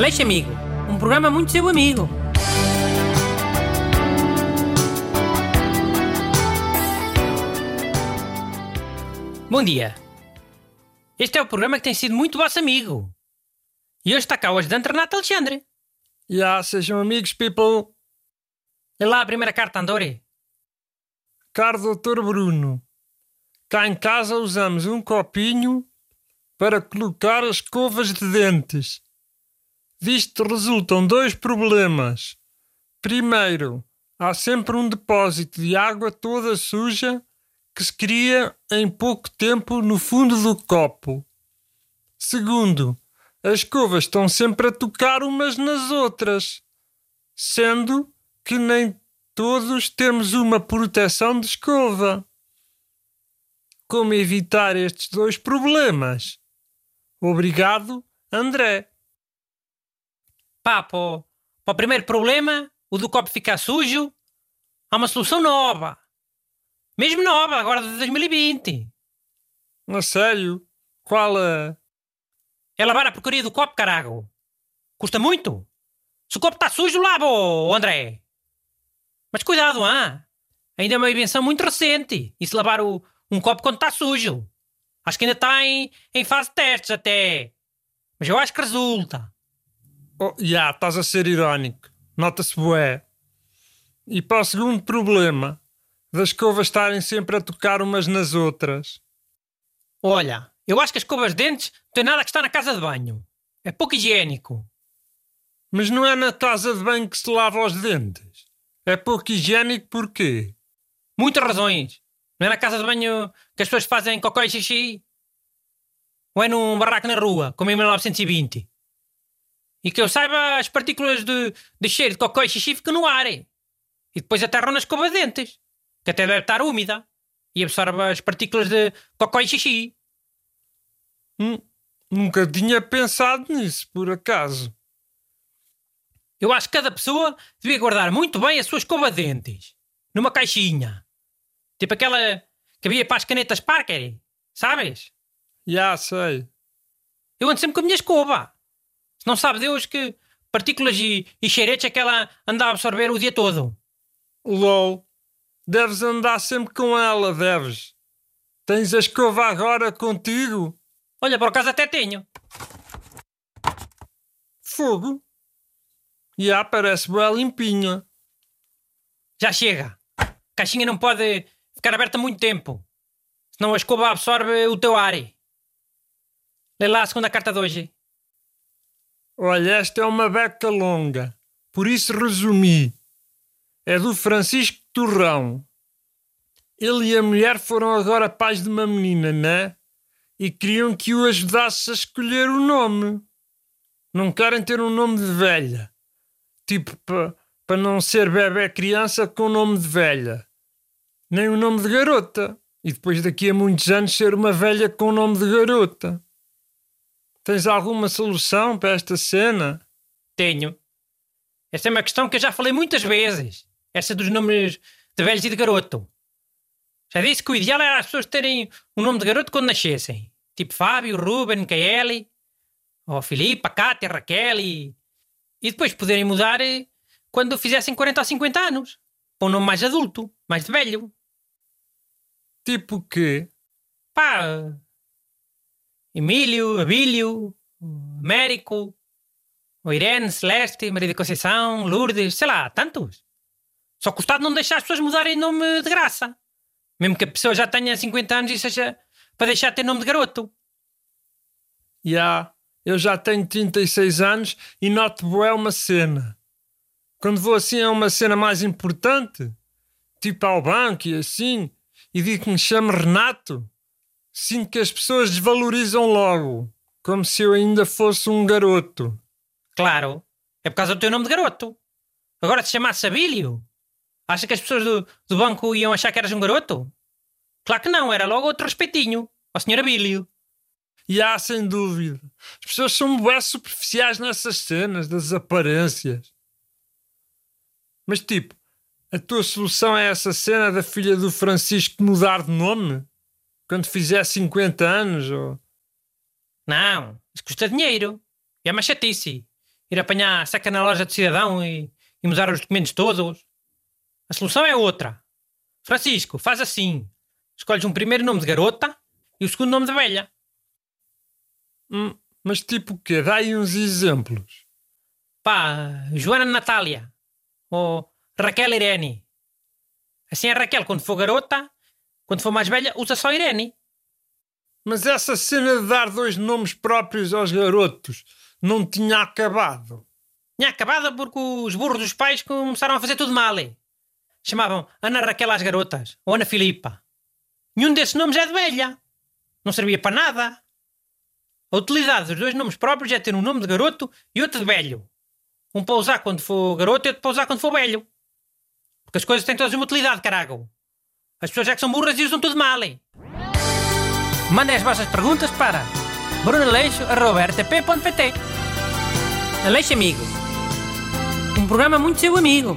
Aleixo Amigo, um programa muito seu amigo. Bom dia. Este é o programa que tem sido muito vosso amigo. E hoje está cá o ajudante Renato Alexandre. Já, sejam amigos, people. Lê lá a primeira carta, Andore. Caro Doutor Bruno, cá em casa usamos um copinho para colocar as escovas de dentes. Disto resultam dois problemas. Primeiro, há sempre um depósito de água toda suja que se cria em pouco tempo no fundo do copo. Segundo, as escovas estão sempre a tocar umas nas outras, sendo que nem todos temos uma proteção de escova. Como evitar estes dois problemas? Obrigado, André. Pá, para o, para o primeiro problema, o do copo ficar sujo, há uma solução nova. Mesmo nova, agora de 2020. A sério? Qual é? É lavar a porcaria do copo, carago. Custa muito. Se o copo está sujo, lava, André. Mas cuidado, ah. Ainda é uma invenção muito recente. E se lavar o, um copo quando está sujo. Acho que ainda está em, em fase de testes até. Mas eu acho que resulta. Oh, já, estás a ser irónico. Nota-se bué. E para o segundo problema, das escovas estarem sempre a tocar umas nas outras. Olha, eu acho que as escovas de dentes não tem nada que estar na casa de banho. É pouco higiênico. Mas não é na casa de banho que se lava os dentes. É pouco higiênico porquê? Muitas razões. Não é na casa de banho que as pessoas fazem cocó e xixi? Ou é num barraco na rua, como em 1920? E que eu saiba, as partículas de, de cheiro de cocó e xixi ficam no ar. E depois aterram na escova de dentes, que até deve estar úmida. E absorve as partículas de cocó e xixi. Hum, nunca tinha pensado nisso, por acaso. Eu acho que cada pessoa devia guardar muito bem a sua escova de dentes. Numa caixinha. Tipo aquela que havia para as canetas Parker. Sabes? Já sei. Eu ando sempre com a minha escova. Se não sabe Deus que partículas e, e cheiretes é que ela anda a absorver o dia todo. LOL. Deves andar sempre com ela, deves. Tens a escova agora contigo? Olha, por acaso até tenho. Fogo. Já parece bem limpinha. Já chega. A caixinha não pode ficar aberta muito tempo. Senão a escova absorve o teu ar. Lê lá a segunda carta de hoje. Olha, esta é uma beca longa, por isso resumi. É do Francisco Torrão. Ele e a mulher foram agora pais de uma menina, né? E queriam que o ajudasse a escolher o nome. Não querem ter um nome de velha. Tipo, para pa não ser bebê criança com nome de velha. Nem o um nome de garota. E depois daqui a muitos anos ser uma velha com nome de garota. Tens alguma solução para esta cena? Tenho. Esta é uma questão que eu já falei muitas vezes. Essa dos nomes de velhos e de garoto. Já disse que o ideal era as pessoas terem um nome de garoto quando nascessem. Tipo Fábio, Ruben, Kaeli, ou Filipe, Cátia, Raquel e... E depois poderem mudar eh, quando fizessem 40 ou 50 anos. Para um nome mais adulto, mais de velho. Tipo o quê? Pá, Emílio, Abílio, Américo, Irene, Celeste, Maria da Conceição, Lourdes, sei lá, tantos. Só que o Estado não deixa as pessoas mudarem nome de graça. Mesmo que a pessoa já tenha 50 anos e seja para deixar de ter nome de garoto. Já, yeah, eu já tenho 36 anos e noto boé uma cena. Quando vou assim a uma cena mais importante, tipo ao banco e assim, e digo que me chamo Renato, Sinto que as pessoas desvalorizam logo, como se eu ainda fosse um garoto. Claro, é por causa do teu nome de garoto. Agora se chamasse Abílio, acha que as pessoas do, do banco iam achar que eras um garoto? Claro que não, era logo outro respeitinho, ao senhor Abílio. E há, sem dúvida. As pessoas são bem superficiais nessas cenas das aparências. Mas tipo, a tua solução é essa cena da filha do Francisco mudar de nome? Quando fizer 50 anos? Ou... Não, isso custa dinheiro. E é uma chatice. ir apanhar seca na loja de cidadão e, e mudar os documentos todos. A solução é outra. Francisco, faz assim. Escolhes um primeiro nome de garota e o segundo nome de velha. Hum, mas tipo o quê? Dá aí uns exemplos. Pá, Joana Natália. Ou Raquel Irene. Assim a Raquel, quando for garota, quando for mais velha, usa só Irene. Mas essa cena de dar dois nomes próprios aos garotos não tinha acabado. Tinha acabado porque os burros dos pais começaram a fazer tudo mal. Chamavam Ana Raquel às garotas, ou Ana Filipa. Nenhum desses nomes é de velha. Não servia para nada. A utilidade dos dois nomes próprios é ter um nome de garoto e outro de velho. Um para usar quando for garoto e outro para usar quando for velho. Porque as coisas têm todas uma utilidade, carago. As pessoas é que são burras e usam tudo mal. Mandem as vossas perguntas para brunaleixo.rtp.pt Aleixo Amigo. Um programa muito seu amigo.